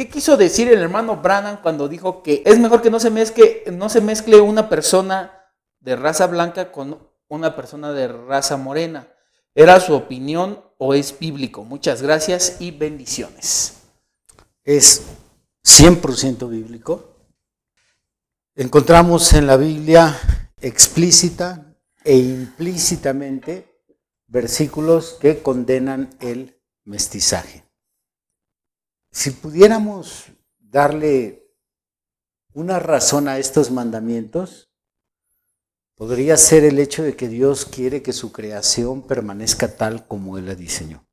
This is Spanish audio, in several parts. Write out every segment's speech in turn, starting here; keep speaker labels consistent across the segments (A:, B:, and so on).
A: ¿Qué quiso decir el hermano Branham cuando dijo que es mejor que no se mezcle, no se mezcle una persona de raza blanca con una persona de raza morena? ¿Era su opinión o es bíblico? Muchas gracias y bendiciones.
B: Es 100% bíblico. Encontramos en la Biblia explícita e implícitamente versículos que condenan el mestizaje. Si pudiéramos darle una razón a estos mandamientos, podría ser el hecho de que Dios quiere que su creación permanezca tal como Él la diseñó.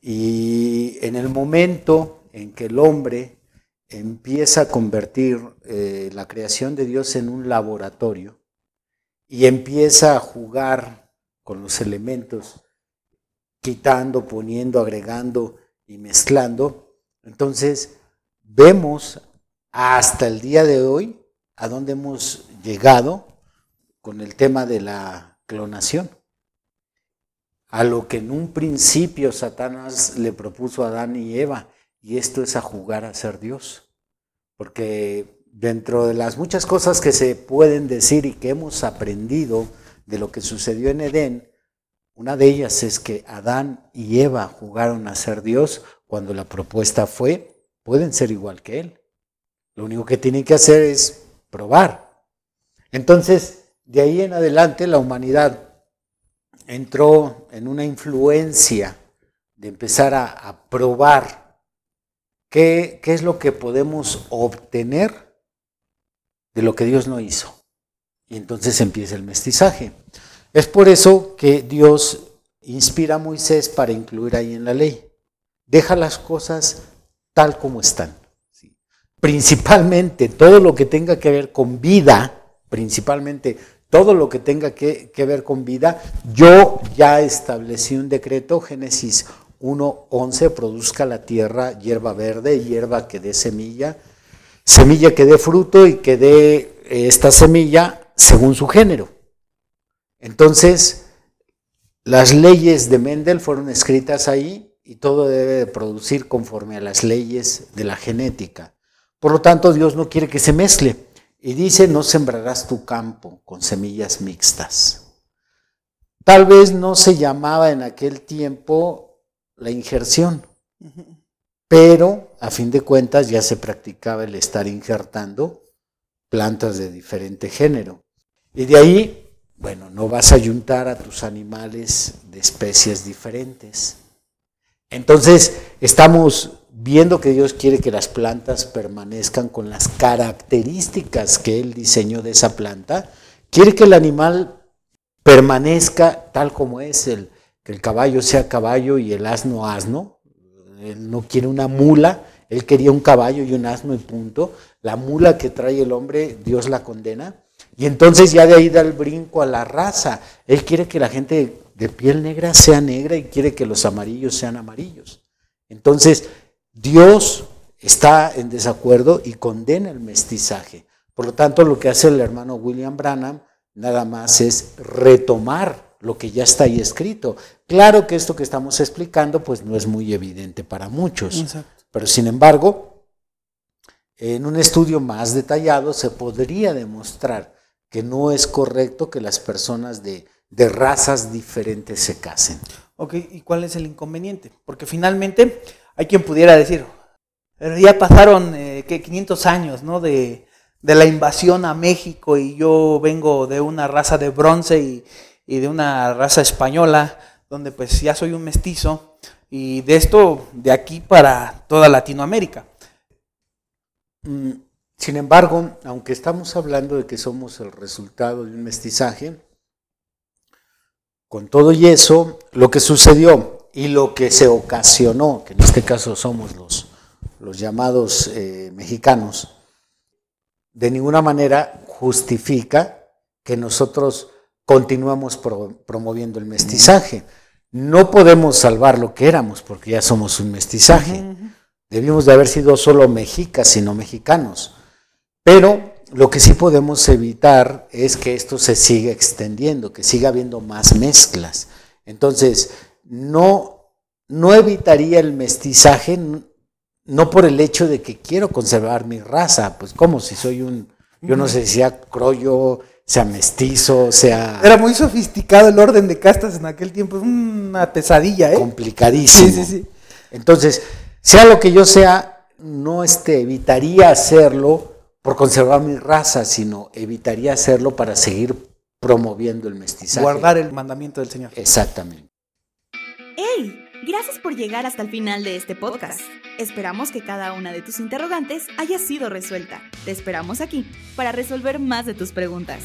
B: Y en el momento en que el hombre empieza a convertir eh, la creación de Dios en un laboratorio y empieza a jugar con los elementos, quitando, poniendo, agregando y mezclando, entonces, vemos hasta el día de hoy a dónde hemos llegado con el tema de la clonación. A lo que en un principio Satanás le propuso a Adán y Eva, y esto es a jugar a ser Dios. Porque dentro de las muchas cosas que se pueden decir y que hemos aprendido de lo que sucedió en Edén, una de ellas es que Adán y Eva jugaron a ser Dios cuando la propuesta fue, pueden ser igual que Él. Lo único que tienen que hacer es probar. Entonces, de ahí en adelante la humanidad entró en una influencia de empezar a, probar qué, es lo que podemos obtener de lo que Dios no hizo. Y entonces empieza el mestizaje. Es por eso que Dios inspira a Moisés para incluir ahí en la ley. Deja las cosas tal como están. Principalmente todo lo que tenga que ver con vida, principalmente todo lo que tenga que, ver con vida, yo ya establecí un decreto, Génesis 1.11, produzca la tierra hierba verde, hierba que dé semilla, semilla que dé fruto y que dé eh, esta semilla según su género. Entonces, las leyes de Mendel fueron escritas ahí y todo debe de producir conforme a las leyes de la genética. Por lo tanto, Dios no quiere que se mezcle. Y dice, no sembrarás tu campo con semillas mixtas. Tal vez no se llamaba en aquel tiempo la injerción, pero a fin de cuentas ya se practicaba el estar injertando plantas de diferente género. Y de ahí, bueno, no vas a ayuntar a tus animales de especies diferentes. Entonces, estamos viendo que Dios quiere que las plantas permanezcan con las características que Él diseñó de esa planta. Quiere que el animal permanezca tal como es, el, que el caballo sea caballo y el asno asno. Él no quiere una mula, él quería un caballo y un asno y punto. La mula que trae el hombre, Dios la condena. Y entonces ya de ahí da el brinco a la raza. Él quiere que la gente de piel negra sea negra y quiere que los amarillos sean amarillos. Entonces, Dios está en desacuerdo y condena el mestizaje. Por lo tanto, lo que hace el hermano William Branham nada más es retomar lo que ya está ahí escrito. Claro que esto que estamos explicando pues no es muy evidente para muchos, pero sin embargo, en un estudio más detallado se podría demostrar que no es correcto que las personas de razas diferentes se casen.
A: Ok, ¿y cuál es el inconveniente? Porque finalmente hay quien pudiera decir, pero ya pasaron eh, 500 años ¿no? de, la invasión a México y yo vengo de una raza de bronce y, de una raza española, donde pues ya soy un mestizo, y de esto de aquí para toda Latinoamérica.
B: Mm, sin embargo, aunque estamos hablando de que somos el resultado de un mestizaje, con todo y eso, lo que sucedió y lo que se ocasionó, que en este caso somos los, los llamados eh, mexicanos, de ninguna manera justifica que nosotros continuamos promoviendo el mestizaje. No podemos salvar lo que éramos porque ya somos un mestizaje. Debimos de haber sido solo mexicas, sino mexicanos. Pero lo que sí podemos evitar es que esto se siga extendiendo, que siga habiendo más mezclas. Entonces, no, no evitaría el mestizaje, no por el hecho de que quiero conservar mi raza, pues como si soy un, yo no sé si sea croyo, sea mestizo, sea...
A: Era muy sofisticado el orden de castas en aquel tiempo, es una pesadilla, ¿eh?
B: Complicadísimo. Sí, sí, sí. Entonces, sea lo que yo sea, no este, evitaría hacerlo por conservar mi raza, sino evitaría hacerlo para seguir promoviendo el mestizaje.
A: Guardar el mandamiento del Señor.
B: Exactamente.
C: ¡Hey! Gracias por llegar hasta el final de este podcast. Esperamos que cada una de tus interrogantes haya sido resuelta. Te esperamos aquí para resolver más de tus preguntas.